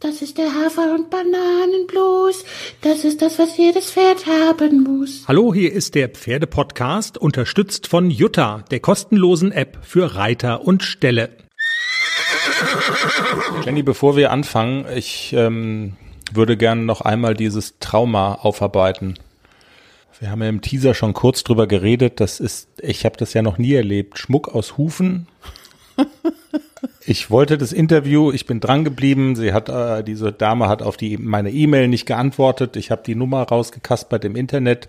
Das ist der Hafer- und Bananenblues. Das ist das, was jedes Pferd haben muss. Hallo, hier ist der Pferdepodcast, unterstützt von Jutta, der kostenlosen App für Reiter und Ställe. Jenny, bevor wir anfangen, ich ähm, würde gerne noch einmal dieses Trauma aufarbeiten. Wir haben ja im Teaser schon kurz drüber geredet. Das ist, ich habe das ja noch nie erlebt. Schmuck aus Hufen ich wollte das Interview, ich bin dran geblieben. Sie hat, äh, diese Dame hat auf die meine E-Mail nicht geantwortet. Ich habe die Nummer rausgekaspert im Internet.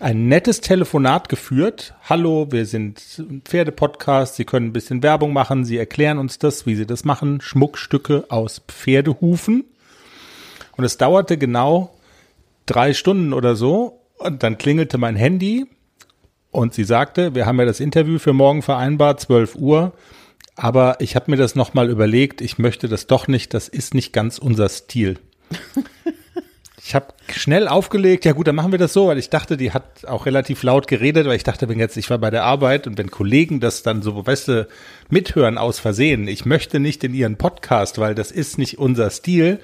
Ein nettes Telefonat geführt. Hallo, wir sind Pferdepodcast. Sie können ein bisschen Werbung machen. Sie erklären uns das, wie Sie das machen. Schmuckstücke aus Pferdehufen. Und es dauerte genau drei Stunden oder so. Und dann klingelte mein Handy und sie sagte, wir haben ja das Interview für morgen vereinbart, 12 Uhr. Aber ich habe mir das nochmal überlegt, ich möchte das doch nicht, das ist nicht ganz unser Stil. ich habe schnell aufgelegt, ja gut, dann machen wir das so, weil ich dachte, die hat auch relativ laut geredet, weil ich dachte, wenn jetzt, ich war bei der Arbeit und wenn Kollegen das dann so, weißt du, mithören aus Versehen, ich möchte nicht in ihren Podcast, weil das ist nicht unser Stil.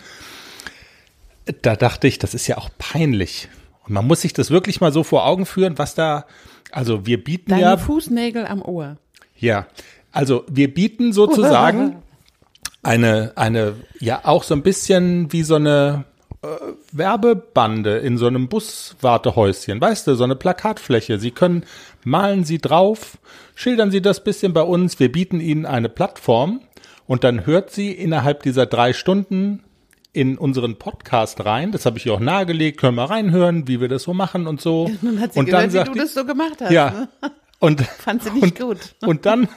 Da dachte ich, das ist ja auch peinlich. Und man muss sich das wirklich mal so vor Augen führen, was da, also wir bieten Deine ja. Fußnägel am Ohr. Ja, also wir bieten sozusagen eine, eine, ja auch so ein bisschen wie so eine äh, Werbebande in so einem Buswartehäuschen, weißt du, so eine Plakatfläche. Sie können, malen Sie drauf, schildern Sie das bisschen bei uns, wir bieten Ihnen eine Plattform und dann hört sie innerhalb dieser drei Stunden in unseren Podcast rein. Das habe ich ihr auch nahegelegt, können wir reinhören, wie wir das so machen und so. Nun hat sie und gehört, dann sagt wie du die- das so gemacht hast. ja. ne? Und Fand sie nicht und, gut. Und dann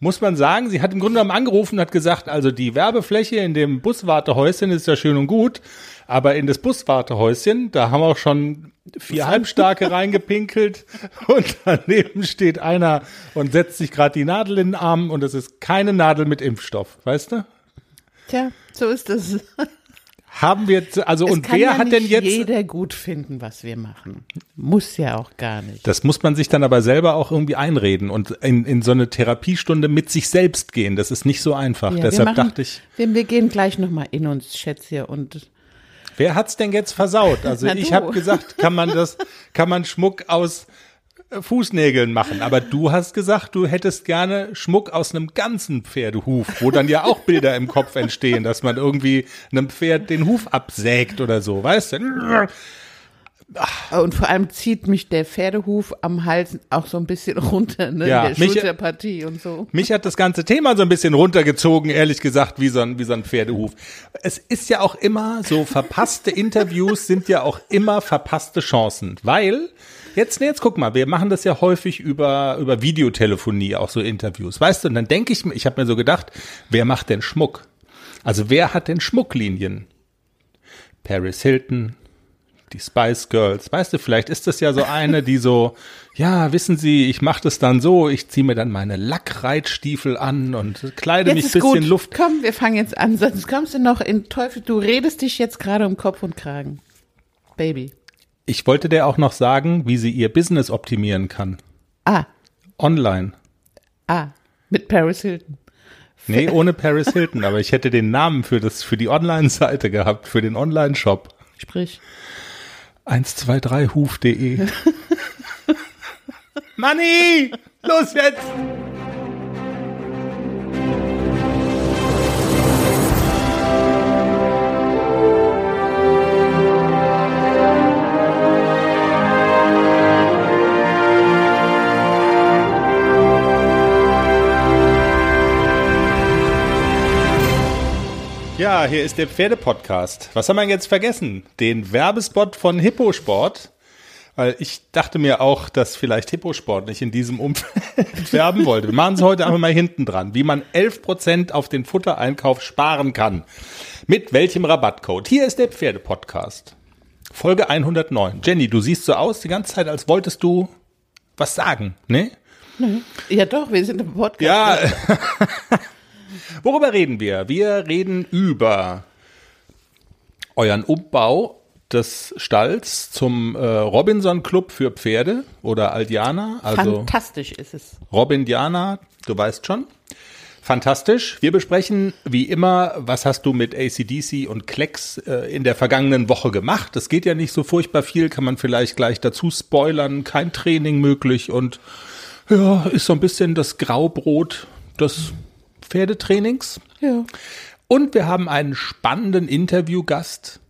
muss man sagen, sie hat im Grunde genommen angerufen und hat gesagt, also die Werbefläche in dem Buswartehäuschen ist ja schön und gut, aber in das Buswartehäuschen, da haben auch schon vier Halbstarke reingepinkelt und daneben steht einer und setzt sich gerade die Nadel in den Arm und es ist keine Nadel mit Impfstoff, weißt du? Tja, so ist es. Haben wir, also Es und wer ja hat denn jetzt, jeder gut finden, was wir machen. Muss ja auch gar nicht. Das muss man sich dann aber selber auch irgendwie einreden und in, in so eine Therapiestunde mit sich selbst gehen. Das ist nicht so einfach. Ja, Deshalb machen- dachte ich, Wir, wir gehen gleich nochmal in uns, Schätzchen, und wer hat's denn jetzt versaut? Also ich habe gesagt, kann man das, kann man Schmuck aus Fußnägeln machen. Aber du hast gesagt, du hättest gerne Schmuck aus einem ganzen Pferdehuf, wo dann ja auch Bilder im Kopf entstehen, dass man irgendwie einem Pferd den Huf absägt oder so, weißt du? und vor allem zieht mich der Pferdehuf am Hals auch so ein bisschen runter, ne? Ja, der mich- Schulterpartie und so. Mich hat das ganze Thema so ein bisschen runtergezogen, ehrlich gesagt, wie so ein, wie so ein Pferdehuf. Es ist ja auch immer so, verpasste Interviews sind ja auch immer verpasste Chancen, weil jetzt, nee, jetzt guck mal, wir machen das ja häufig über, über Videotelefonie, auch so Interviews, weißt du, und dann denke ich mir, ich habe mir so gedacht, wer macht denn Schmuck? Also wer hat denn Schmucklinien? Paris Hilton, die Spice Girls. Weißt du, vielleicht ist das ja so eine, die so, ja, wissen Sie, ich mache das dann so, ich ziehe mir dann meine Lackreitstiefel an und kleide Jetzt mich ein bisschen gut. Luft. Komm, wir fangen jetzt an, sonst kommst du noch in Teufel. Du redest dich jetzt gerade um Kopf und Kragen. Baby. Ich wollte dir auch noch sagen, wie sie ihr Business optimieren kann. Ah, Online. ah, mit Paris Hilton. Nee, ohne Paris Hilton, aber ich hätte den Namen für das, für die Online-Seite gehabt, für den Online-Shop. Sprich. 123huf.de. Manni! Los jetzt! Ja, hier ist der Pferdepodcast. Was haben wir jetzt vergessen? Den Werbespot von Hipposport. Weil ich dachte mir auch, dass vielleicht Hipposport nicht in diesem Umfeld werben wollte. Wir machen es heute einfach mal hinten dran, wie man 11% auf den Futtereinkauf sparen kann. Mit welchem Rabattcode? Hier ist der Pferdepodcast. Folge 109. Jenny, du siehst so aus die ganze Zeit, als wolltest du was sagen, ne? Ja doch, wir sind im Podcast. Ja. Worüber reden wir? Wir reden über euren Umbau des Stalls zum äh, Robinson Club für Pferde oder Aldiana, also Fantastisch ist es. Robin Diana, du weißt schon. Fantastisch. Wir besprechen wie immer, was hast du mit ACDC und Klecks äh, in der vergangenen Woche gemacht. Das geht ja nicht so furchtbar viel, kann man vielleicht gleich dazu spoilern. Kein Training möglich und ja, ist so ein bisschen das Graubrot des Pferdetrainings. Ja. Und wir haben einen spannenden Interviewgast,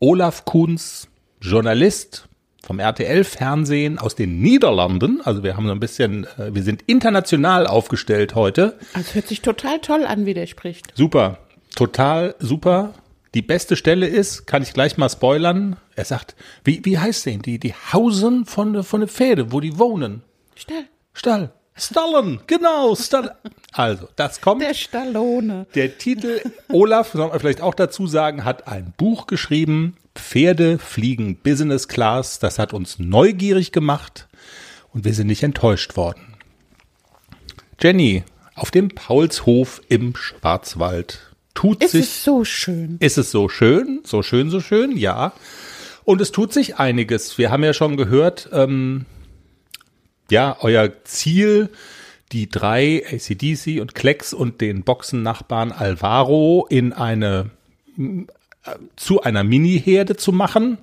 Olaf Kunz, Journalist vom RTL-Fernsehen aus den Niederlanden. Also wir haben so ein bisschen, äh, wir sind international aufgestellt heute. Also hört sich total toll an, wie der spricht. Super, total super. Die beste Stelle ist, kann ich gleich mal spoilern. Er sagt, wie, wie heißt denn die? Die Hausen von, von den Pferde, wo die wohnen. Stall. Stall. Stallen, genau, Stall. Also, das kommt. Der Stallone. Der Titel, Olaf, soll man vielleicht auch dazu sagen, hat ein Buch geschrieben, Pferde fliegen Business Class. Das hat uns neugierig gemacht und wir sind nicht enttäuscht worden. Jenny, auf dem Paulshof im Schwarzwald tut Ist sich. es so schön. Ist es so schön? So schön, so schön, ja. Und es tut sich einiges. Wir haben ja schon gehört, ähm, ja, euer Ziel, die drei ACDC und Klecks und den Boxennachbarn Alvaro in eine äh, zu einer Mini-Herde zu machen.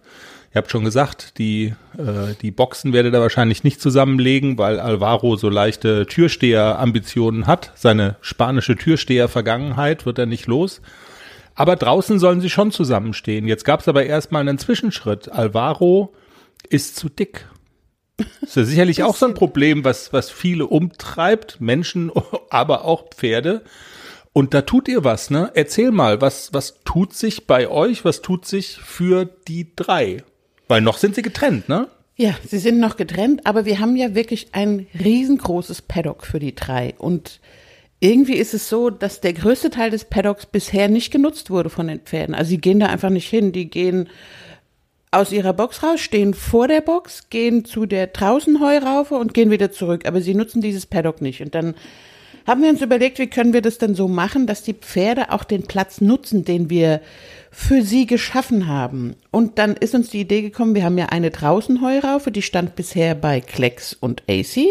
Ihr habt schon gesagt, die, äh, die Boxen werdet ihr wahrscheinlich nicht zusammenlegen, weil Alvaro so leichte Türsteher-Ambitionen hat. Seine spanische Türsteher-Vergangenheit wird er nicht los. Aber draußen sollen sie schon zusammenstehen. Jetzt gab es aber erstmal einen Zwischenschritt. Alvaro ist zu dick. Ist ja sicherlich auch so ein Problem, was, was viele umtreibt, Menschen, aber auch Pferde. Und da tut ihr was, ne? Erzähl mal, was, was tut sich bei euch, was tut sich für die drei? Weil noch sind sie getrennt, ne? Ja, sie sind noch getrennt, aber wir haben ja wirklich ein riesengroßes Paddock für die drei. Und irgendwie ist es so, dass der größte Teil des Paddocks bisher nicht genutzt wurde von den Pferden. Also sie gehen da einfach nicht hin. Die gehen aus ihrer Box raus, stehen vor der Box, gehen zu der draußen Heuraufe und gehen wieder zurück. Aber sie nutzen dieses Paddock nicht. Und dann haben wir uns überlegt, wie können wir das denn so machen, dass die Pferde auch den Platz nutzen, den wir für sie geschaffen haben. Und dann ist uns die Idee gekommen, wir haben ja eine draußen Heuraufe, die stand bisher bei Klecks und AC.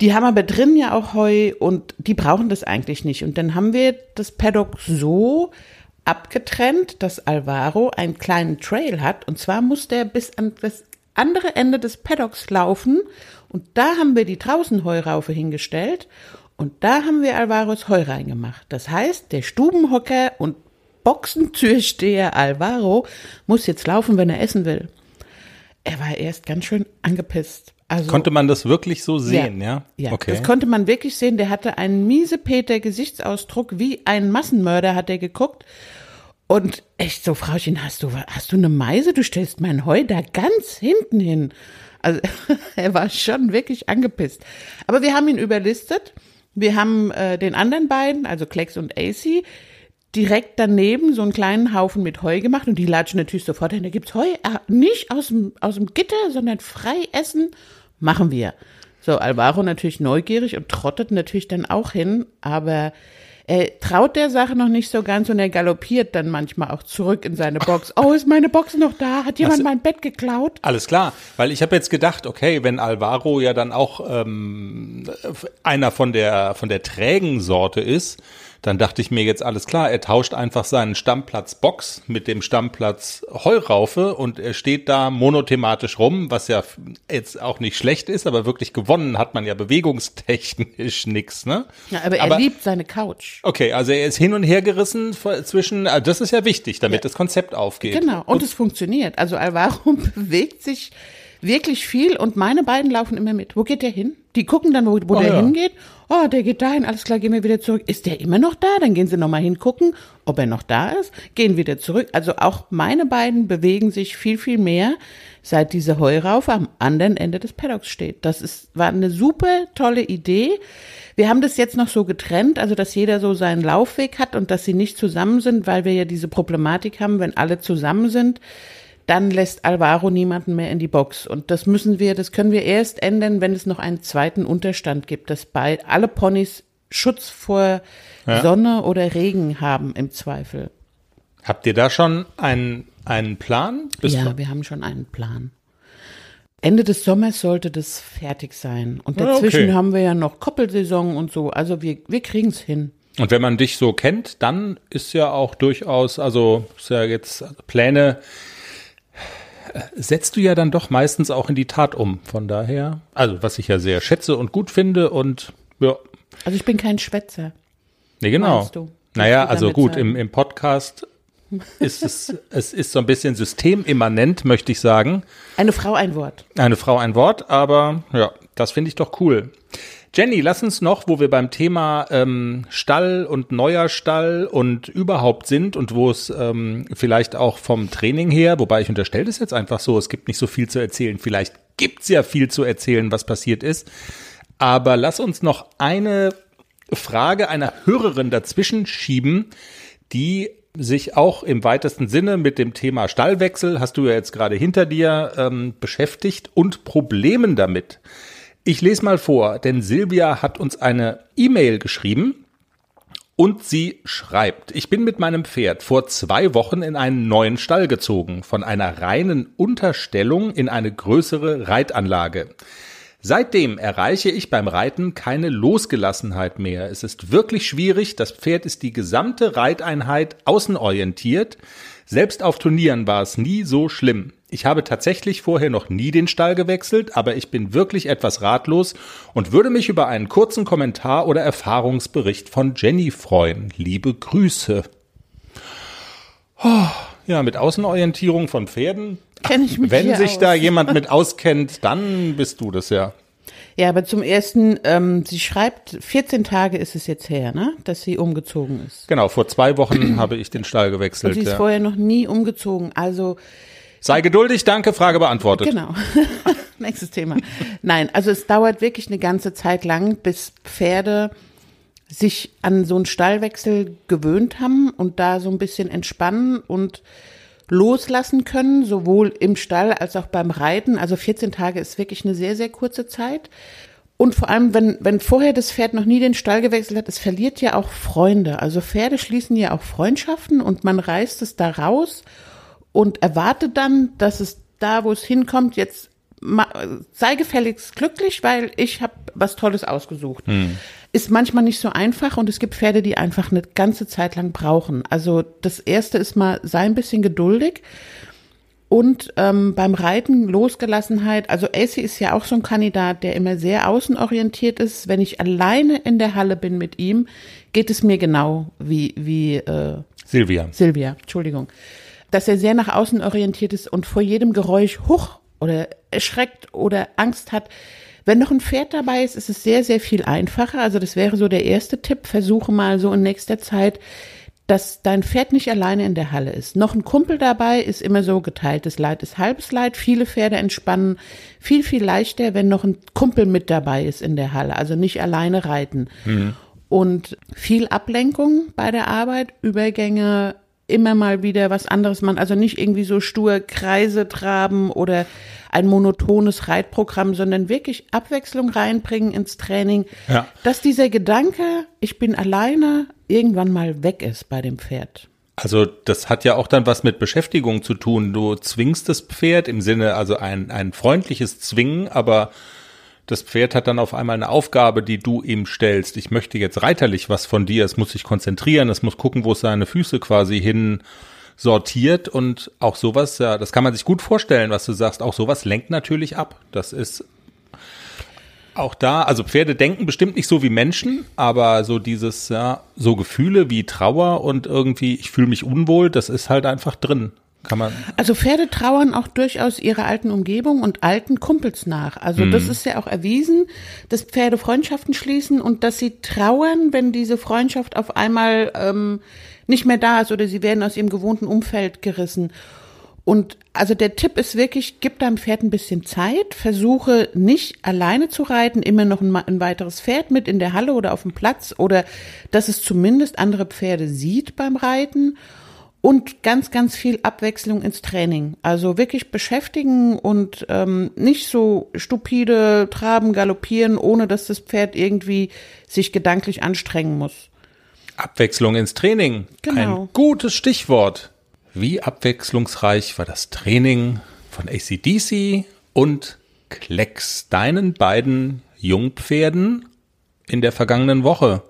Die haben aber drin ja auch Heu und die brauchen das eigentlich nicht. Und dann haben wir das Paddock so abgetrennt, dass Alvaro einen kleinen Trail hat. Und zwar muss der bis an das andere Ende des Paddocks laufen. Und da haben wir die Draußenheuraufe hingestellt. Und da haben wir Alvaros Heu reingemacht. Das heißt, der Stubenhocker und Boxentürsteher Alvaro muss jetzt laufen, wenn er essen will. Er war erst ganz schön angepisst. Also, Konnte man das wirklich so sehen, ja? ja, okay. das konnte man wirklich sehen. Der hatte einen miesepeter Gesichtsausdruck, wie ein Massenmörder hat er geguckt. Und echt so, Frauchen, hast du, hast du eine Meise? Du stellst mein Heu da ganz hinten hin. Also er war schon wirklich angepisst. Aber wir haben ihn überlistet. Wir haben äh, den anderen beiden, also Klecks und AC, direkt daneben so einen kleinen Haufen mit Heu gemacht und die latschen natürlich sofort hin. Da gibt's Heu, äh, nicht aus dem, aus dem Gitter, sondern frei essen. Machen wir. So, Alvaro natürlich neugierig und trottet natürlich dann auch hin, aber er traut der Sache noch nicht so ganz und er galoppiert dann manchmal auch zurück in seine Box. Oh, ist meine Box noch da? Hat jemand Was- mein Bett geklaut? Alles klar, weil ich habe jetzt gedacht, okay, wenn Alvaro ja dann auch ähm, einer von der von der trägen Sorte ist, dann dachte ich mir jetzt alles klar, er tauscht einfach seinen Stammplatz Box mit dem Stammplatz Heuraufe und er steht da monothematisch rum, was ja jetzt auch nicht schlecht ist, aber wirklich gewonnen hat man ja bewegungstechnisch nix, ne? Ja, aber er liebt seine Couch. Okay, also er ist hin und her gerissen zwischen, äh, das ist ja wichtig, damit das Konzept aufgeht. Genau, und es funktioniert. Also Alvaro bewegt sich wirklich viel und meine beiden laufen immer mit. Wo geht der hin? Die gucken dann, wo, wo Oh der ja. hingeht. Oh, der geht dahin, alles klar, gehen wir wieder zurück. Ist der immer noch da? Dann gehen sie nochmal hingucken, ob er noch da ist, gehen wieder zurück. Also auch meine beiden bewegen sich viel, viel mehr, seit diese Heuraufe am anderen Ende des Paddocks steht. Das ist, war eine super tolle Idee. Wir haben das jetzt noch so getrennt, also dass jeder so seinen Laufweg hat und dass sie nicht zusammen sind, weil wir ja diese Problematik haben, wenn alle zusammen sind, dann lässt Alvaro niemanden mehr in die Box. Und das müssen wir, das können wir erst ändern, wenn es noch einen zweiten Unterstand gibt, dass bei alle Ponys Schutz vor Ja. Sonne oder Regen haben im Zweifel. Habt ihr da schon einen, einen Plan? Bis ja, wir haben schon einen Plan. Ende des Sommers sollte das fertig sein. Und Ah, dazwischen okay. haben wir ja noch Koppelsaison und so. Also wir, wir kriegen es hin. Und wenn man dich so kennt, dann ist ja auch durchaus, also ist ja jetzt Pläne, setzt du ja dann doch meistens auch in die Tat um. Von daher, also was ich ja sehr schätze und gut finde und ja, Also ich bin kein Schwätzer. nee, genau. Du? Naja, also gut, im, im Podcast ist es, es ist so ein bisschen systemimmanent, möchte ich sagen. Eine Frau ein Wort. Eine Frau ein Wort, aber ja, das finde ich doch cool. Jenny, lass uns noch, wo wir beim Thema ähm, Stall und neuer Stall und überhaupt sind und wo es ähm, vielleicht auch vom Training her, wobei ich unterstelle das jetzt einfach so, es gibt nicht so viel zu erzählen. Vielleicht gibt's ja viel zu erzählen, was passiert ist. Aber lass uns noch eine Frage einer Hörerin dazwischen schieben, die sich auch im weitesten Sinne mit dem Thema Stallwechsel, hast du ja jetzt gerade hinter dir, ähm, beschäftigt und Problemen damit. Ich lese mal vor, denn Silvia hat uns eine E-Mail geschrieben und sie schreibt, ich bin mit meinem Pferd vor zwei Wochen in einen neuen Stall gezogen, von einer reinen Unterstellung in eine größere Reitanlage. Seitdem erreiche ich beim Reiten keine Losgelassenheit mehr. Es ist wirklich schwierig. Das Pferd ist die gesamte Reiteinheit außenorientiert. Selbst auf Turnieren war es nie so schlimm. Ich habe tatsächlich vorher noch nie den Stall gewechselt, aber ich bin wirklich etwas ratlos und würde mich über einen kurzen Kommentar oder Erfahrungsbericht von Jenny freuen. Liebe Grüße. Oh, ja, mit Außenorientierung von Pferden. Kenn ich mich Wenn sich aus. da jemand mit auskennt, dann bist du das ja. Ja, aber zum ersten, ähm, sie schreibt, 14 Tage ist es jetzt her, ne, dass sie umgezogen ist. Genau, vor zwei Wochen habe ich den Stall Und gewechselt. sie ist Ja. vorher noch nie umgezogen. Also Sei geduldig, danke, Frage beantwortet. Genau. Nächstes Thema. Nein, also es dauert wirklich eine ganze Zeit lang, bis Pferde sich an so einen Stallwechsel gewöhnt haben und da so ein bisschen entspannen und loslassen können, sowohl im Stall als auch beim Reiten. Also 14 Tage ist wirklich eine sehr, sehr kurze Zeit. Und vor allem, wenn, wenn vorher das Pferd noch nie den Stall gewechselt hat, es verliert ja auch Freunde. Also Pferde schließen ja auch Freundschaften und man reißt es da raus und erwartet dann, dass es da, wo es hinkommt, jetzt sei gefälligst glücklich, weil ich habe was Tolles ausgesucht. Ist manchmal nicht so einfach und es gibt Pferde, die einfach eine ganze Zeit lang brauchen. Also das erste ist mal, sei ein bisschen geduldig. Und ähm, beim Reiten Losgelassenheit, also AC ist ja auch so ein Kandidat, der immer sehr außenorientiert ist. Wenn ich alleine in der Halle bin mit ihm, geht es mir genau wie, wie äh, Silvia. Silvia, Entschuldigung, dass er sehr nach außen orientiert ist und vor jedem Geräusch huch oder erschreckt oder Angst hat. Wenn noch ein Pferd dabei ist, ist es sehr, sehr viel einfacher. Also das wäre so der erste Tipp. Versuche mal so in nächster Zeit, dass dein Pferd nicht alleine in der Halle ist. Noch ein Kumpel dabei ist immer so geteiltes Leid ist halbes Leid. Viele Pferde entspannen viel, viel leichter, wenn noch ein Kumpel mit dabei ist in der Halle. Also nicht alleine reiten. Und viel Ablenkung bei der Arbeit, Übergänge, immer mal wieder was anderes machen. Also nicht irgendwie so stur Kreise traben oder ein monotones Reitprogramm, sondern wirklich Abwechslung reinbringen ins Training. Ja. Dass dieser Gedanke, ich bin alleine, irgendwann mal weg ist bei dem Pferd. Also das hat ja auch dann was mit Beschäftigung zu tun. Du zwingst das Pferd im Sinne, also ein, ein freundliches Zwingen, aber das Pferd hat dann auf einmal eine Aufgabe, die du ihm stellst. Ich möchte jetzt reiterlich was von dir. Es muss sich konzentrieren, es muss gucken, wo es seine Füße quasi hin sortiert und auch sowas, ja, das kann man sich gut vorstellen, was du sagst. Auch sowas lenkt natürlich ab. Das ist auch da, also Pferde denken bestimmt nicht so wie Menschen, aber so dieses, ja, so Gefühle wie Trauer und irgendwie, ich fühle mich unwohl, das ist halt einfach drin. Kann man. Also Pferde trauern auch durchaus ihrer alten Umgebung und alten Kumpels nach. Also das ist ja auch erwiesen, dass Pferde Freundschaften schließen und dass sie trauern, wenn diese Freundschaft auf einmal ähm, nicht mehr da ist oder sie werden aus ihrem gewohnten Umfeld gerissen. Und also der Tipp ist wirklich, gib deinem Pferd ein bisschen Zeit, versuche nicht alleine zu reiten, immer noch ein, ein weiteres Pferd mit in der Halle oder auf dem Platz oder dass es zumindest andere Pferde sieht beim Reiten und ganz, ganz viel Abwechslung ins Training. Also wirklich beschäftigen und ähm, nicht so stupide traben, galoppieren, ohne dass das Pferd irgendwie sich gedanklich anstrengen muss. Abwechslung ins Training. Genau. Ein gutes Stichwort. Wie abwechslungsreich war das Training von ACDC und Klecks, deinen beiden Jungpferden in der vergangenen Woche?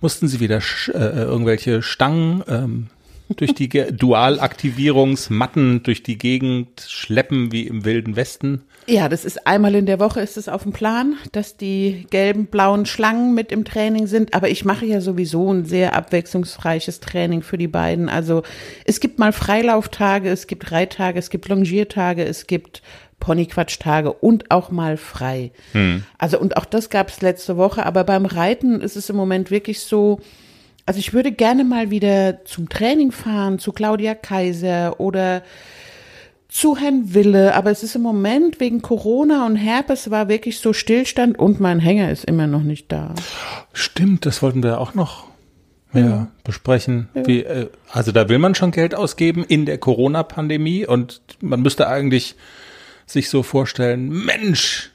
Mussten sie wieder äh, irgendwelche Stangen ähm, durch die Dualaktivierungsmatten durch die Gegend schleppen wie im Wilden Westen? Ja, das ist einmal in der Woche ist es auf dem Plan, dass die gelben, blauen Schlangen mit im Training sind. Aber ich mache ja sowieso ein sehr abwechslungsreiches Training für die beiden. Also es gibt mal Freilauftage, es gibt Reittage, es gibt Longiertage, es gibt Ponyquatschtage und auch mal frei. Hm. Also und auch das gab es letzte Woche. Aber beim Reiten ist es im Moment wirklich so, also ich würde gerne mal wieder zum Training fahren, zu Claudia Kaiser oder zu Herrn Wille, aber es ist im Moment wegen Corona und Herpes war wirklich so Stillstand und mein Hänger ist immer noch nicht da. Stimmt, das wollten wir auch noch ja, ja. besprechen. Ja. Wie, äh, also da will man schon Geld ausgeben in der Corona-Pandemie und man müsste eigentlich sich so vorstellen, Mensch,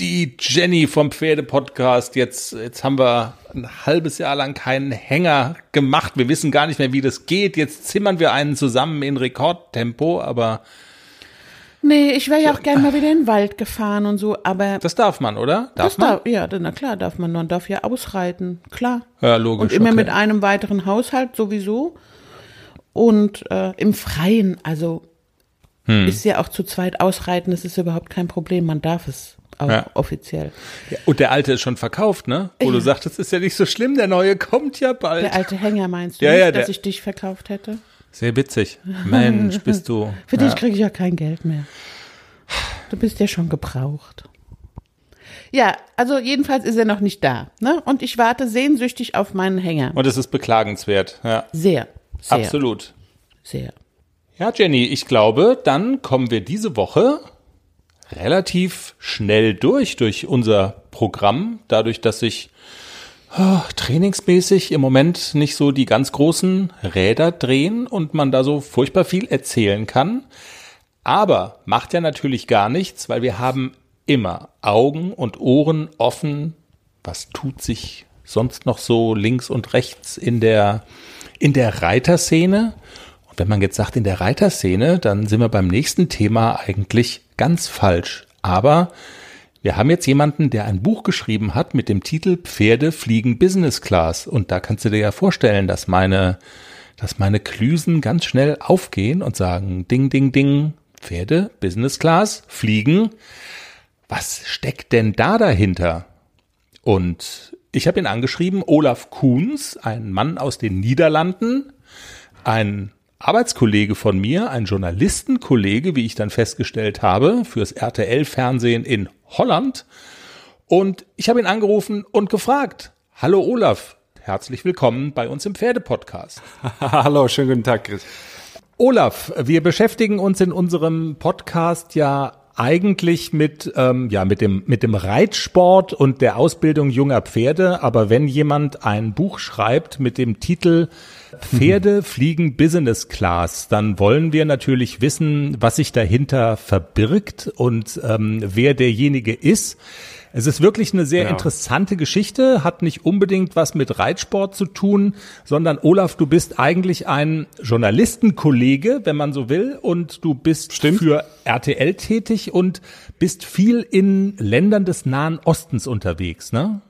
die Jenny vom Pferdepodcast, jetzt, jetzt haben wir ein halbes Jahr lang keinen Hänger gemacht. Wir wissen gar nicht mehr, wie das geht. Jetzt zimmern wir einen zusammen in Rekordtempo, aber Nee, ich wäre ja auch gerne mal wieder in den Wald gefahren und so, aber. Das darf man, oder? Darf man? Darf, ja, na klar, darf man. Man darf ja ausreiten, klar. Ja, logisch. Und immer okay. mit einem weiteren Haushalt sowieso. Und äh, im Freien, also hm. ist ja auch zu zweit ausreiten, das ist überhaupt kein Problem. Man darf es auch ja. offiziell. Ja, und der alte ist schon verkauft, ne? Wo du sagtest, ist ja nicht so schlimm, der neue kommt ja bald. Der alte Hänger meinst du ja, nicht, dass ich dich verkauft hätte? Sehr witzig. Mensch, bist du. Für dich kriege ich ja kein Geld mehr. Du bist ja schon gebraucht. Ja, also jedenfalls ist er noch nicht da. Ne? Und ich warte sehnsüchtig auf meinen Hänger. Und es ist beklagenswert. Ja. Sehr, sehr. Absolut. Sehr. Ja, Jenny, ich glaube, dann kommen wir diese Woche relativ schnell durch, durch unser Programm, dadurch, dass sich oh, trainingsmäßig im Moment nicht so die ganz großen Räder drehen und man da so furchtbar viel erzählen kann. Aber macht ja natürlich gar nichts, weil wir haben immer Augen und Ohren offen. Was tut sich sonst noch so links und rechts in der, in der Reiterszene? Wenn man jetzt sagt in der Reiterszene, dann sind wir beim nächsten Thema eigentlich ganz falsch. Aber wir haben jetzt jemanden, der ein Buch geschrieben hat mit dem Titel Pferde fliegen Business Class. Und da kannst du dir ja vorstellen, dass meine, dass meine Klüsen ganz schnell aufgehen und sagen, ding, ding, ding, Pferde, Business Class, fliegen. Was steckt denn da dahinter? Und ich habe ihn angeschrieben, Olaf Kuhns, ein Mann aus den Niederlanden, ein Arbeitskollege von mir, ein Journalistenkollege, wie ich dann festgestellt habe, fürs RTL-Fernsehen in Holland. Und ich habe ihn angerufen und gefragt, hallo Olaf, herzlich willkommen bei uns im Pferdepodcast. hallo, schönen guten Tag, Chris. Olaf, wir beschäftigen uns in unserem Podcast ja eigentlich mit, ähm, ja, mit dem, mit dem Reitsport und der Ausbildung junger Pferde. Aber wenn jemand ein Buch schreibt mit dem Titel Pferde fliegen Business Class, dann wollen wir natürlich wissen, was sich dahinter verbirgt und ähm, wer derjenige ist. Es ist wirklich eine sehr genau. interessante Geschichte, hat nicht unbedingt was mit Reitsport zu tun, sondern Olaf, du bist eigentlich ein Journalistenkollege, wenn man so will, und du bist Stimmt. für RTL tätig und bist viel in Ländern des Nahen Ostens unterwegs, ne?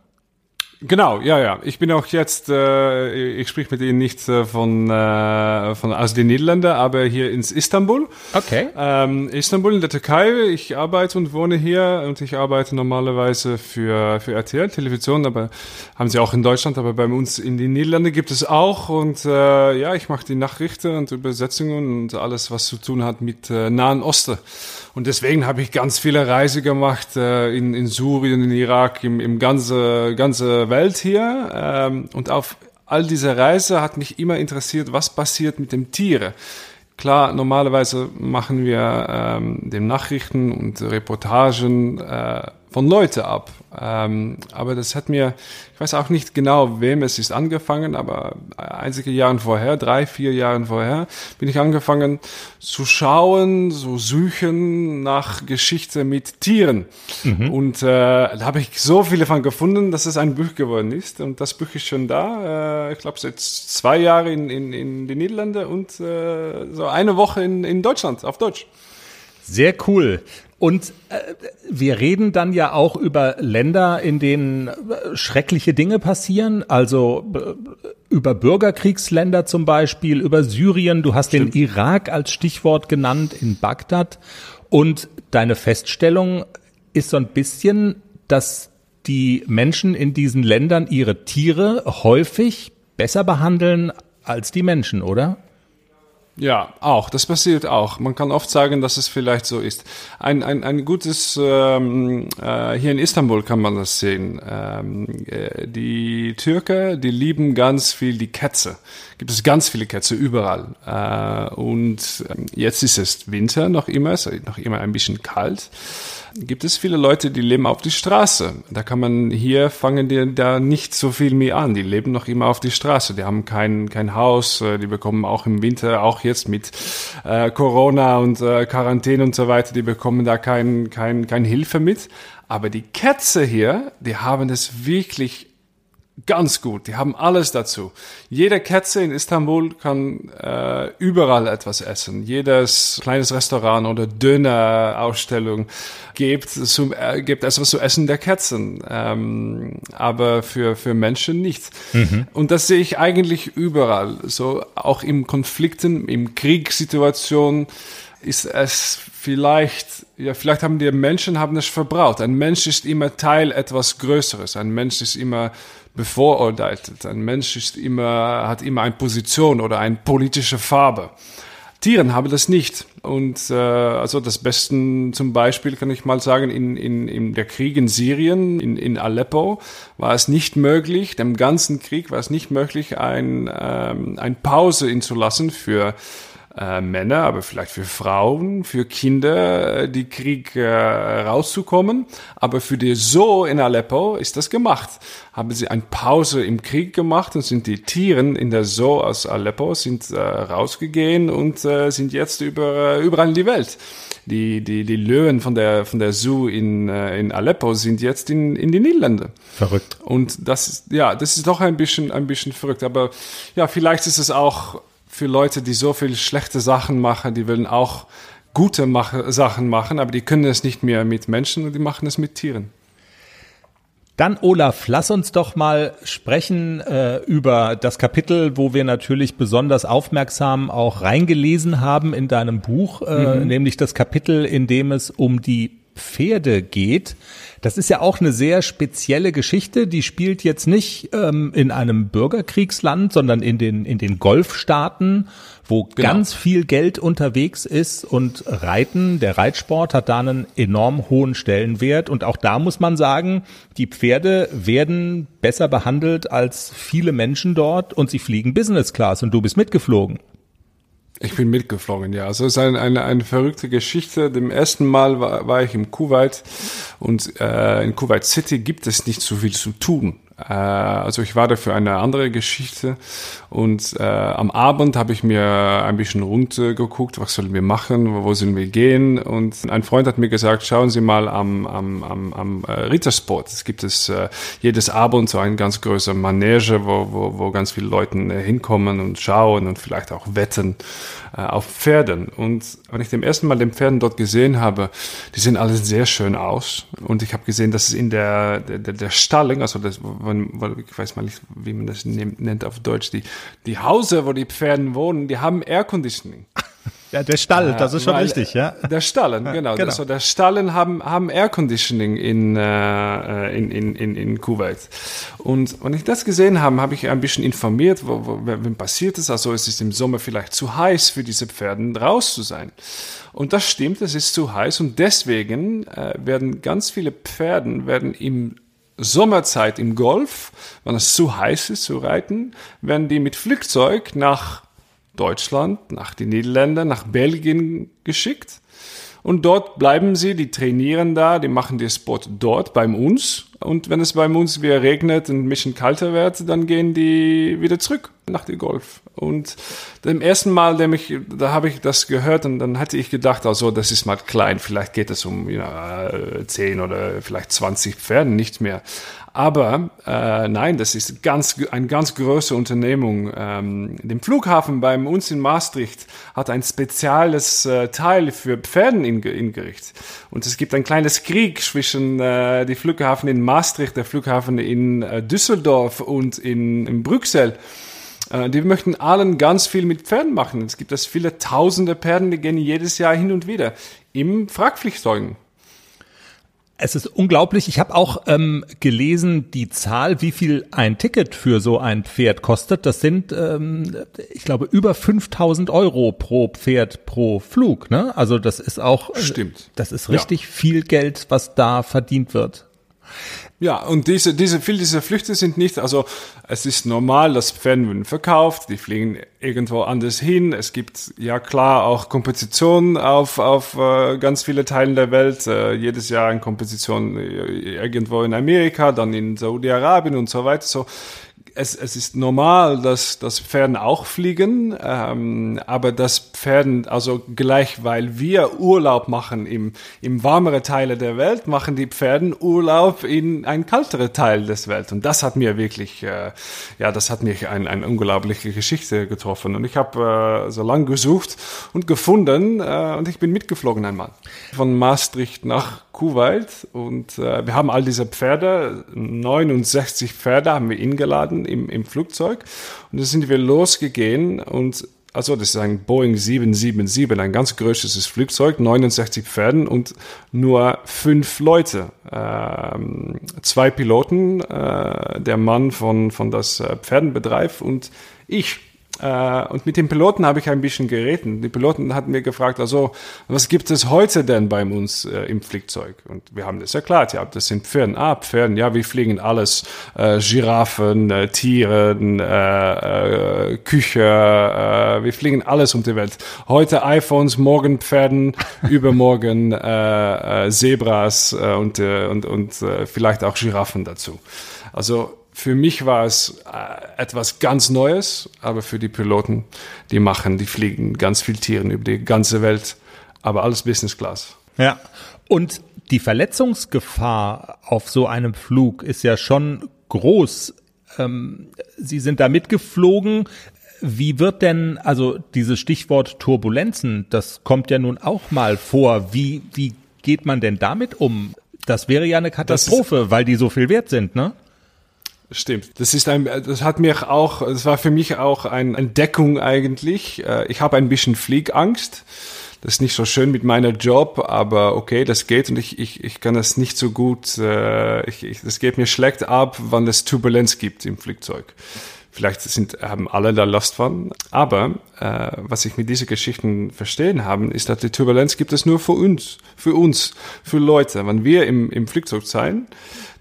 Genau, ja, ja. Ich bin auch jetzt, äh, ich spreche mit Ihnen nicht äh, von, äh, von aus den Niederlanden, aber hier ins Istanbul. Okay. Ähm, Istanbul in der Türkei. Ich arbeite und wohne hier und ich arbeite normalerweise für, für RTL Television, aber haben sie auch in Deutschland, aber bei uns in den Niederlanden gibt es auch und äh, ja, ich mache die Nachrichten und Übersetzungen und alles, was zu tun hat mit äh, Nahen Osten. Und deswegen habe ich ganz viele Reise gemacht äh, in, in Syrien, in Irak, im, im ganze, ganze Welt hier. Ähm, und auf all dieser Reise hat mich immer interessiert, was passiert mit dem Tiere. Klar, normalerweise machen wir ähm, den Nachrichten und Reportagen äh, von Leuten ab. Ähm, aber das hat mir, ich weiß auch nicht genau, wem es ist angefangen, aber einige Jahre vorher, drei, vier Jahre vorher, bin ich angefangen zu schauen, zu suchen nach Geschichte mit Tieren. Mhm. Und äh, da habe ich so viele von gefunden, dass es ein Buch geworden ist. Und das Buch ist schon da. Äh, ich glaube, seit zwei Jahren in, in, in den Niederlanden und äh, so eine Woche in, in Deutschland, auf Deutsch. Sehr cool. Und äh, wir reden dann ja auch über Länder, in denen äh, schreckliche Dinge passieren, also äh, über Bürgerkriegsländer zum Beispiel, über Syrien. Du hast Stimmt. den Irak als Stichwort genannt in Bagdad. Und deine Feststellung ist so ein bisschen, dass die Menschen in diesen Ländern ihre Tiere häufig besser behandeln als die Menschen, oder? Ja, auch. Das passiert auch. Man kann oft sagen, dass es vielleicht so ist. Ein, ein, ein gutes, ähm, äh, hier in Istanbul kann man das sehen. Ähm, äh, die Türke, die lieben ganz viel die Kätze. Gibt es ganz viele Kätze überall. Äh, und ähm, jetzt ist es Winter noch immer, es ist noch immer ein bisschen kalt gibt es viele Leute, die leben auf die Straße. Da kann man hier fangen die da nicht so viel mehr an. Die leben noch immer auf die Straße. Die haben kein kein Haus. Äh, die bekommen auch im Winter, auch jetzt mit äh, Corona und äh, Quarantäne und so weiter, die bekommen da kein kein kein Hilfe mit. Aber die Kätze hier, die haben es wirklich ganz gut. Die haben alles dazu. Jede Katze in Istanbul kann äh, überall etwas essen. Jedes kleines Restaurant oder Döner-Ausstellung gibt, zum, äh, gibt etwas zu essen der Katzen. Ähm, aber für, für Menschen nicht. Mhm. Und das sehe ich eigentlich überall. So auch im Konflikten, im Kriegssituationen ist es vielleicht, ja, vielleicht haben die Menschen haben es verbraucht. Ein Mensch ist immer Teil etwas Größeres. Ein Mensch ist immer bevorurteilt. Ein Mensch ist immer, hat immer eine Position oder eine politische Farbe. Tieren haben das nicht. Und äh, also das Beste zum Beispiel kann ich mal sagen, in, in, in der Krieg in Syrien, in, in Aleppo, war es nicht möglich, dem ganzen Krieg war es nicht möglich, ein, ähm, ein Pause ihn zu lassen für äh, Männer, aber vielleicht für Frauen, für Kinder, äh, die Krieg äh, rauszukommen. Aber für die Zoo in Aleppo ist das gemacht. Haben sie eine Pause im Krieg gemacht und sind die Tieren in der Zoo aus Aleppo sind äh, rausgegangen und äh, sind jetzt über, äh, überall in die Welt. Die, die, die Löwen von der, von der Zoo in, äh, in Aleppo sind jetzt in, in die Niederlande. Verrückt. Und das ist, ja, das ist doch ein bisschen, ein bisschen verrückt. Aber ja, vielleicht ist es auch für Leute, die so viel schlechte Sachen machen, die wollen auch gute mach Sachen machen, aber die können es nicht mehr mit Menschen und die machen es mit Tieren. Dann, Olaf, lass uns doch mal sprechen äh, über das Kapitel, wo wir natürlich besonders aufmerksam auch reingelesen haben in deinem Buch, äh, mhm. nämlich das Kapitel, in dem es um die Pferde geht. Das ist ja auch eine sehr spezielle Geschichte. Die spielt jetzt nicht ähm, in einem Bürgerkriegsland, sondern in den, in den Golfstaaten, wo genau. ganz viel Geld unterwegs ist und Reiten, der Reitsport hat da einen enorm hohen Stellenwert. Und auch da muss man sagen, die Pferde werden besser behandelt als viele Menschen dort und sie fliegen Business Class und du bist mitgeflogen. Ich bin mitgeflogen, ja. Also es ist eine, eine, eine verrückte Geschichte. Dem ersten Mal war, war ich im Kuwait und äh, in Kuwait City gibt es nicht so viel zu tun. Äh, also ich war da für eine andere Geschichte. Und äh, am Abend habe ich mir ein bisschen rund geguckt, was sollen wir machen, wo, wo sollen wir gehen? Und ein Freund hat mir gesagt, schauen Sie mal am, am, am, am äh, Rittersport. Es gibt es äh, jedes Abend so ein ganz größer Manege, wo, wo, wo ganz viele Leute äh, hinkommen und schauen und vielleicht auch wetten auf Pferden. Und wenn ich dem ersten Mal den Pferden dort gesehen habe, die sehen alle sehr schön aus. Und ich habe gesehen, dass es in der, der, der Stalling, also das, ich weiß mal nicht, wie man das nennt auf Deutsch, die, die Hause, wo die Pferden wohnen, die haben Air Conditioning. Ja, der Stall, das ist schon Weil, richtig, ja. Der Stallen, genau. genau. Also der Stallen haben, haben Air Conditioning in, äh, in, in, in, in Kuwait. Und wenn ich das gesehen habe, habe ich ein bisschen informiert, wo, wo, wenn passiert ist. Also es ist im Sommer vielleicht zu heiß für diese Pferden raus zu sein. Und das stimmt, es ist zu heiß und deswegen äh, werden ganz viele Pferden werden im Sommerzeit im Golf, wenn es zu heiß ist zu reiten, werden die mit Flugzeug nach Deutschland, nach den Niederländern, nach Belgien geschickt. Und dort bleiben sie, die trainieren da, die machen den Sport dort bei uns. Und wenn es bei uns wieder regnet und ein bisschen kalter wird, dann gehen die wieder zurück nach dem Golf. Und dem ersten Mal, dem ich, da habe ich das gehört und dann hatte ich gedacht, also das ist mal klein, vielleicht geht es um ja, 10 oder vielleicht 20 Pferden, nicht mehr. Aber äh, nein, das ist ganz, eine ganz große Unternehmung. Ähm, dem Flughafen bei uns in Maastricht hat ein spezielles äh, Teil für Pferden ingerichtet. Und es gibt ein kleines Krieg zwischen äh, die Flughafen in Maastricht, der Flughafen in äh, Düsseldorf und in, in Brüssel. Äh, die möchten allen ganz viel mit Pferden machen. Es gibt das viele tausende Pferden, die gehen jedes Jahr hin und wieder im Fragflugzeugen. Es ist unglaublich. Ich habe auch ähm, gelesen, die Zahl, wie viel ein Ticket für so ein Pferd kostet. Das sind, ähm, ich glaube, über 5000 Euro pro Pferd pro Flug. Ne? Also das ist auch, stimmt. Das ist richtig ja. viel Geld, was da verdient wird. Ja, und diese, diese, viele dieser Flüchte sind nicht, also es ist normal, dass Pferde verkauft, die fliegen irgendwo anders hin. Es gibt ja klar auch Kompetitionen auf, auf äh, ganz viele Teilen der Welt. Äh, jedes Jahr eine Kompetition äh, irgendwo in Amerika, dann in Saudi-Arabien und so weiter. So es, es ist normal, dass, dass Pferden auch fliegen, ähm, aber dass Pferden, also gleich weil wir Urlaub machen im, im warmere Teile der Welt, machen die Pferden Urlaub in ein kältere Teil des Welt. Und das hat mir wirklich, äh, ja, das hat mich ein, eine unglaubliche Geschichte getroffen. Und ich habe äh, so lange gesucht und gefunden äh, und ich bin mitgeflogen einmal. Von Maastricht nach Kuwait und äh, wir haben all diese Pferde, 69 Pferde haben wir ingeladen im, im Flugzeug und dann sind wir losgegangen und also das ist ein Boeing 777, ein ganz großes Flugzeug, 69 Pferden und nur fünf Leute. Ähm, zwei Piloten, äh, der Mann von, von das äh, Pferdenbetreib und ich. Äh, und mit dem Piloten habe ich ein bisschen geredet. Die Piloten hatten mir gefragt, also, was gibt es heute denn bei uns äh, im Flugzeug? Und wir haben das erklärt, ja, das sind Pferden. Ah, Pferden, ja, wir fliegen alles, äh, Giraffen, äh, Tieren, äh, äh, Küche, äh, wir fliegen alles um die Welt. Heute iPhones, morgen Pferden, übermorgen äh, äh, Zebras äh, und, äh, und, und äh, vielleicht auch Giraffen dazu. Also für mich war es äh, etwas ganz Neues, aber für die Piloten, die machen, die fliegen ganz viel Tieren über die ganze Welt, aber alles Business Class. Ja. Und die Verletzungsgefahr auf so einem Flug ist ja schon groß. Ähm, Sie sind da mitgeflogen. Wie wird denn, also dieses Stichwort Turbulenzen, das kommt ja nun auch mal vor. Wie, wie geht man denn damit um? Das wäre ja eine Katastrophe, weil die so viel wert sind, ne? Stimmt. Das ist ein, das hat mich auch, das war für mich auch eine Entdeckung eigentlich. Äh, ich habe ein bisschen Fliegangst. Das ist nicht so schön mit meiner Job, aber okay, das geht und ich, ich, ich kann das nicht so gut, äh, ich, ich, das geht mir schlecht ab, wann es Turbulenz gibt im Flugzeug. Vielleicht sind, haben alle da Lust von. Aber äh, was ich mit diesen Geschichten verstehen haben, ist, dass die Turbulenz gibt es nur für uns, für uns, für Leute. Wenn wir im, im Flugzeug sein,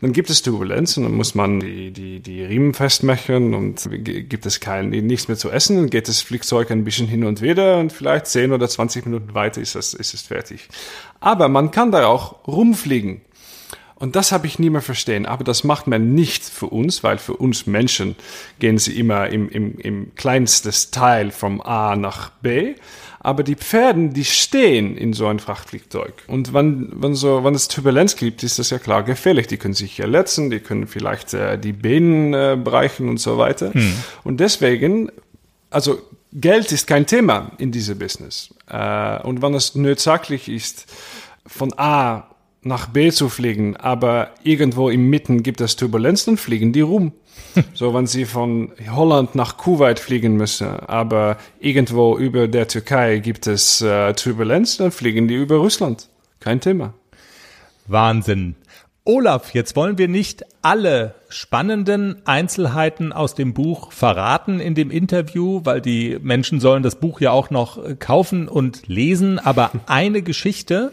dann gibt es Turbulenz und dann muss man die, die, die Riemen festmachen und gibt es kein, nichts mehr zu essen, dann geht das Flugzeug ein bisschen hin und wieder und vielleicht 10 oder 20 Minuten weiter ist, das, ist es fertig. Aber man kann da auch rumfliegen. Und das habe ich nie mehr verstehen. Aber das macht man nicht für uns, weil für uns Menschen gehen sie immer im, im, im kleinstes Teil vom A nach B. Aber die Pferden, die stehen in so einem Frachtflugzeug. Und wenn, wenn, so, wenn es Turbulenz gibt, ist das ja klar gefährlich. Die können sich verletzen, die können vielleicht äh, die Beinen äh, brechen und so weiter. Hm. Und deswegen, also Geld ist kein Thema in diesem Business. Äh, und wenn es notwendig ist, von A nach B zu fliegen, aber irgendwo im Mitten gibt es Turbulenz, dann fliegen die rum. so, wenn sie von Holland nach Kuwait fliegen müssen, aber irgendwo über der Türkei gibt es äh, Turbulenz, dann fliegen die über Russland. Kein Thema. Wahnsinn. Olaf, jetzt wollen wir nicht alle spannenden Einzelheiten aus dem Buch verraten in dem Interview, weil die Menschen sollen das Buch ja auch noch kaufen und lesen. Aber eine Geschichte,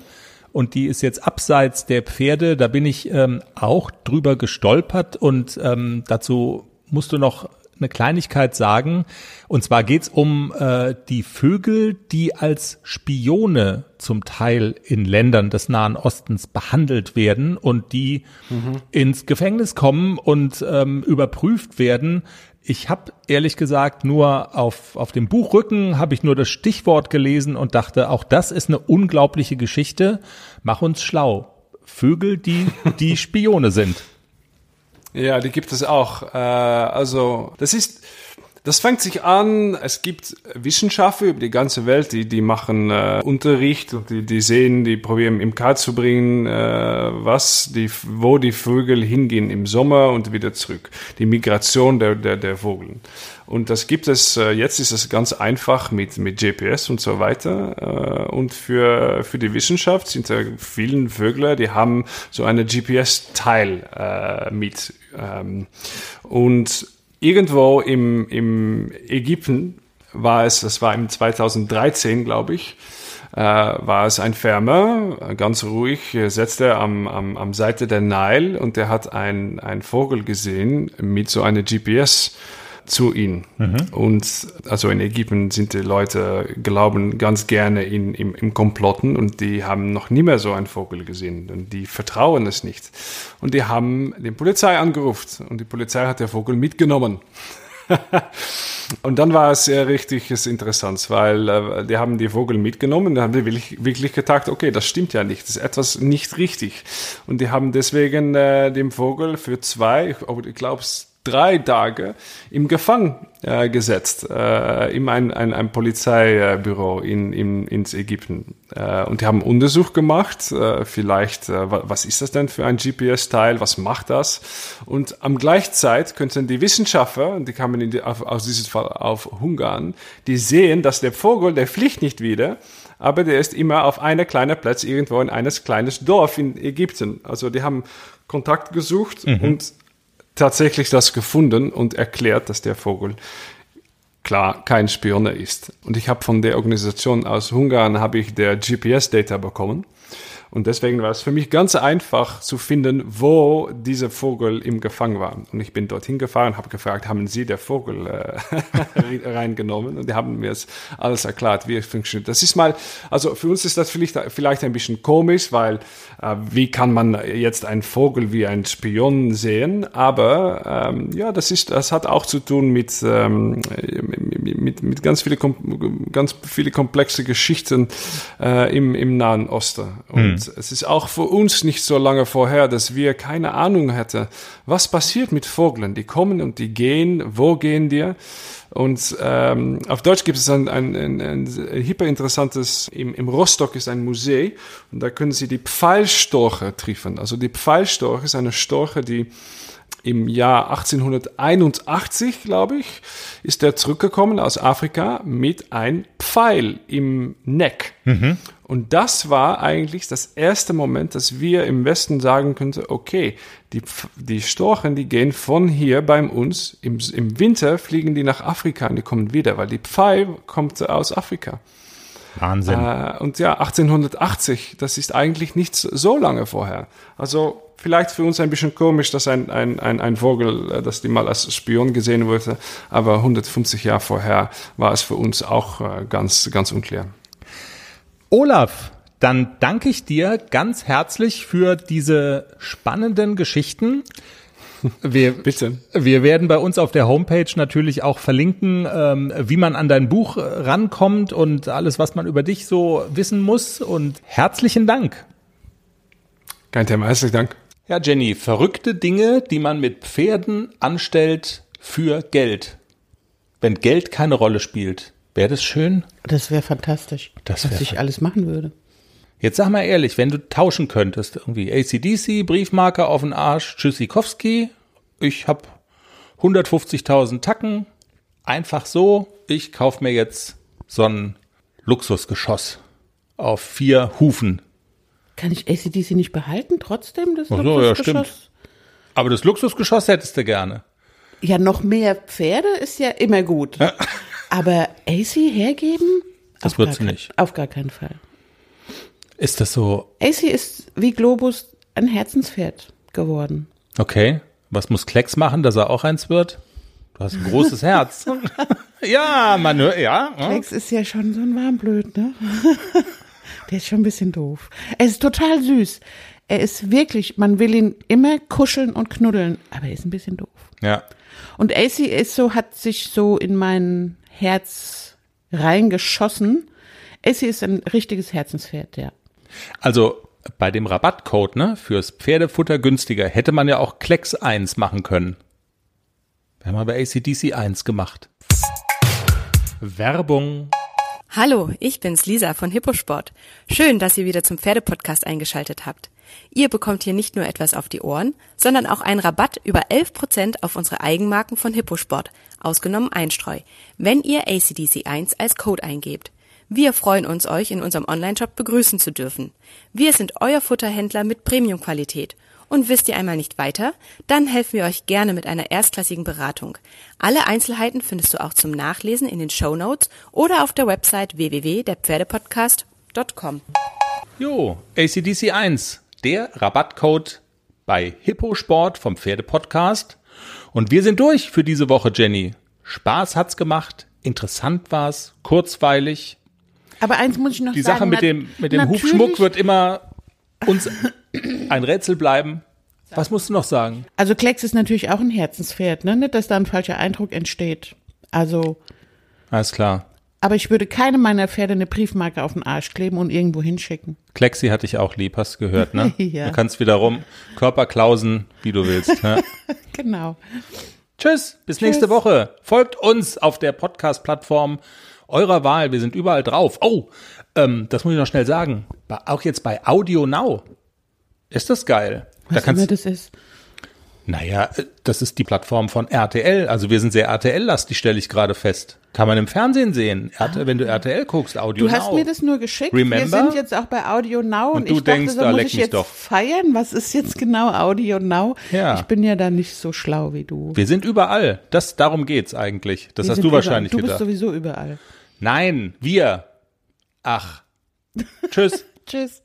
und die ist jetzt abseits der Pferde. Da bin ich ähm, auch drüber gestolpert und ähm, dazu musst du noch eine Kleinigkeit sagen. Und zwar geht's um äh, die Vögel, die als Spione zum Teil in Ländern des Nahen Ostens behandelt werden und die mhm. ins Gefängnis kommen und ähm, überprüft werden. Ich habe ehrlich gesagt nur auf, auf dem Buchrücken habe ich nur das Stichwort gelesen und dachte, auch das ist eine unglaubliche Geschichte. Mach uns schlau. Vögel, die die Spione sind. Ja, die gibt es auch. Äh, also das ist, das fängt sich an. Es gibt Wissenschaftler über die ganze Welt, die die machen äh, Unterricht und die, die sehen, die probieren im Kart zu bringen, äh, was die, wo die Vögel hingehen im Sommer und wieder zurück. Die Migration der der der Vögel. Und das gibt es, äh, jetzt ist es ganz einfach mit, mit GPS und so weiter. Äh, und für, für die Wissenschaft sind da vielen Vögler, die haben so eine GPS-Teil äh, mit. Ähm, und irgendwo im, im Ägypten war es, das war im 2013, glaube ich, äh, war es ein Farmer, ganz ruhig, setzt er am, am, am Seite der Nile und der hat ein, ein Vogel gesehen mit so einer GPS zu ihnen. Mhm. Und also in Ägypten sind die Leute, glauben ganz gerne in, im, im Komplotten und die haben noch nie mehr so einen Vogel gesehen und die vertrauen es nicht. Und die haben die Polizei angerufen und die Polizei hat den Vogel mitgenommen. und dann war es sehr richtig interessant, weil äh, die haben die Vogel mitgenommen, da haben die wirklich, wirklich gedacht, okay, das stimmt ja nicht, das ist etwas nicht richtig. Und die haben deswegen äh, dem Vogel für zwei, ich glaube drei Tage im Gefang äh, gesetzt, äh, in ein, ein, ein Polizeibüro in, in, ins Ägypten. Äh, und die haben Untersuch gemacht, äh, vielleicht, äh, was ist das denn für ein GPS-Teil, was macht das? Und am gleichen Zeit könnten die Wissenschaftler, die kamen in die, auf, aus diesem Fall auf Ungarn, die sehen, dass der Vogel, der fliegt nicht wieder, aber der ist immer auf einer kleinen Platz irgendwo in eines kleines Dorf in Ägypten. Also die haben Kontakt gesucht mhm. und tatsächlich das gefunden und erklärt, dass der Vogel klar kein Spioner ist. Und ich habe von der Organisation aus Ungarn habe ich der GPS-Data bekommen und deswegen war es für mich ganz einfach zu finden, wo dieser Vogel im Gefang war. Und ich bin dorthin gefahren, habe gefragt, haben Sie der Vogel äh, reingenommen? Und die haben mir jetzt alles erklärt, wie es funktioniert. Das ist mal, also für uns ist das vielleicht, vielleicht ein bisschen komisch, weil äh, wie kann man jetzt einen Vogel wie ein Spion sehen? Aber ähm, ja, das ist, das hat auch zu tun mit, ähm, mit, mit ganz viele, ganz viele komplexe Geschichten äh, im, im Nahen Osten. Und es ist auch für uns nicht so lange vorher, dass wir keine Ahnung hätten, was passiert mit Vogeln. Die kommen und die gehen, wo gehen die? Und ähm, auf Deutsch gibt es ein, ein, ein, ein hyperinteressantes, im, im Rostock ist ein Museum und da können Sie die Pfeilstorche treffen. Also die Pfeilstorche ist eine Storche, die im Jahr 1881, glaube ich, ist er zurückgekommen aus Afrika mit einem Pfeil im Neck. Mhm. Und das war eigentlich das erste Moment, dass wir im Westen sagen könnten, okay, die, die Storchen, die gehen von hier bei uns, im, im Winter fliegen die nach Afrika und die kommen wieder, weil die Pfeil kommt aus Afrika. Wahnsinn. Äh, und ja, 1880, das ist eigentlich nicht so lange vorher. Also vielleicht für uns ein bisschen komisch, dass ein, ein, ein, ein Vogel, äh, dass die mal als Spion gesehen wurde, aber 150 Jahre vorher war es für uns auch äh, ganz, ganz unklar. Olaf, dann danke ich dir ganz herzlich für diese spannenden Geschichten. Wir, Bitte. Wir werden bei uns auf der Homepage natürlich auch verlinken, ähm, wie man an dein Buch rankommt und alles, was man über dich so wissen muss. Und herzlichen Dank. Kein Thema, herzlichen Dank. Ja, Jenny, verrückte Dinge, die man mit Pferden anstellt für Geld. Wenn Geld keine Rolle spielt, wäre das schön? Das wäre fantastisch, das was ich alles machen würde. Jetzt sag mal ehrlich, wenn du tauschen könntest, irgendwie ACDC, Briefmarke auf den Arsch, Tschüssikowski, ich hab 150.000 Tacken, einfach so, ich kauf mir jetzt so ein Luxusgeschoss auf vier Hufen. Kann ich ACDC nicht behalten, trotzdem, das Ach so, ja, stimmt. Aber das Luxusgeschoss hättest du gerne. Ja, noch mehr Pferde ist ja immer gut. Ja. Aber AC hergeben? Das wird sie nicht. Auf gar keinen Fall. Ist das so? AC ist wie Globus ein Herzenspferd geworden. Okay. Was muss Klecks machen, dass er auch eins wird? Du hast ein großes Herz. ja, man hört, ja. Alex ist ja schon so ein Warmblöd, ne? Der ist schon ein bisschen doof. Er ist total süß. Er ist wirklich, man will ihn immer kuscheln und knuddeln, aber er ist ein bisschen doof. Ja. Und AC ist so, hat sich so in mein Herz reingeschossen. AC ist ein richtiges Herzenspferd, ja. Also bei dem Rabattcode, ne, fürs Pferdefutter günstiger, hätte man ja auch Klecks 1 machen können. Wir haben aber ACDC 1 gemacht. Werbung. Hallo, ich bin's Lisa von Hipposport. Schön, dass ihr wieder zum Pferdepodcast eingeschaltet habt. Ihr bekommt hier nicht nur etwas auf die Ohren, sondern auch einen Rabatt über 11% auf unsere Eigenmarken von Hipposport, ausgenommen Einstreu, wenn ihr ACDC1 als Code eingebt. Wir freuen uns, euch in unserem Onlineshop begrüßen zu dürfen. Wir sind euer Futterhändler mit Premiumqualität. Und wisst ihr einmal nicht weiter? Dann helfen wir euch gerne mit einer erstklassigen Beratung. Alle Einzelheiten findest du auch zum Nachlesen in den Show Notes oder auf der Website www.derpferdepodcast.com. Jo, ACDC 1, der Rabattcode bei Hipposport vom Pferdepodcast. Und wir sind durch für diese Woche, Jenny. Spaß hat's gemacht, interessant war's, kurzweilig. Aber eins muss ich noch Die sagen. Sache mit dem, mit dem Hufschmuck wird immer uns ein Rätsel bleiben. Was musst du noch sagen? Also Klecks ist natürlich auch ein Herzenspferd, ne? Nicht, dass da ein falscher Eindruck entsteht. Also, Alles klar. aber ich würde keine meiner Pferde eine Briefmarke auf den Arsch kleben und irgendwo hinschicken. Klexi hatte ich auch lieb, hast du gehört, ne? Ja. Du kannst wiederum Körperklausen, wie du willst. Ne? Genau. Tschüss, bis nächste Woche. Folgt uns auf der Podcast-Plattform eurer Wahl. Wir sind überall drauf. Oh, ähm, das muss ich noch schnell sagen. Auch jetzt bei Audio Now. Ist das geil? Was immer das ist. naja, äh, das ist die Plattform von RTL. Also wir sind sehr RTL-lastig, stelle ich gerade fest. Kann man im Fernsehen sehen. RTL, wenn du RTL guckst, Audio Du hast Now. mir das nur geschickt. Remember? Wir sind jetzt auch bei Audio Now und, Und du ich dachte, denkst, so ah, muss ich jetzt doch. feiern. Was ist jetzt genau Audio Now? Ja. Ich bin ja da nicht so schlau wie du. wir sind überall. Das, darum geht's eigentlich. Das Wir hast du überall. wahrscheinlich Du bist gedacht. sowieso überall. Nein, wir. Ach. Tschüss. Tschüss.